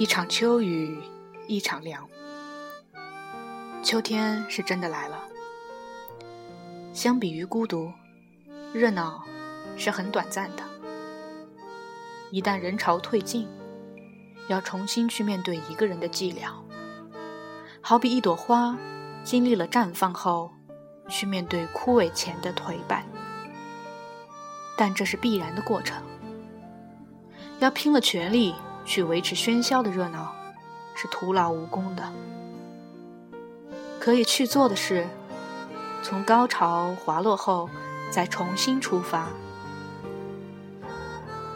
一场秋雨一场凉，秋天是真的来了。相比于孤独，热闹是很短暂的。一旦人潮退尽，要重新去面对一个人的寂寥，好比一朵花经历了绽放后，去面对枯萎前的颓败。但这是必然的过程，要拼了全力。去维持喧嚣的热闹，是徒劳无功的。可以去做的是，从高潮滑落后再重新出发。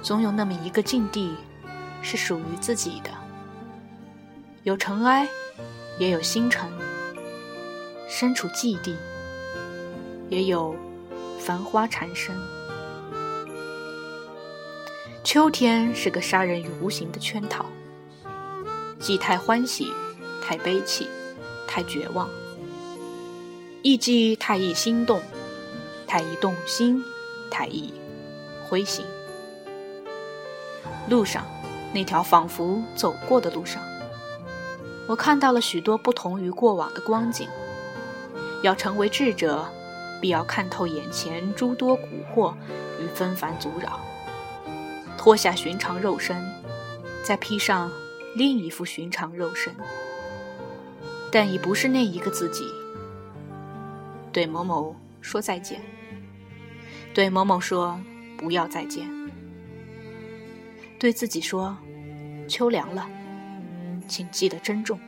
总有那么一个境地，是属于自己的。有尘埃，也有星辰；身处寂地，也有繁花缠身。秋天是个杀人于无形的圈套，既太欢喜，太悲戚，太绝望；亦既太易心动，太易动心，太易灰心。路上，那条仿佛走过的路上，我看到了许多不同于过往的光景。要成为智者，必要看透眼前诸多蛊惑与纷繁阻扰。脱下寻常肉身，再披上另一副寻常肉身，但已不是那一个自己。对某某说再见，对某某说不要再见，对自己说秋凉了，请记得珍重。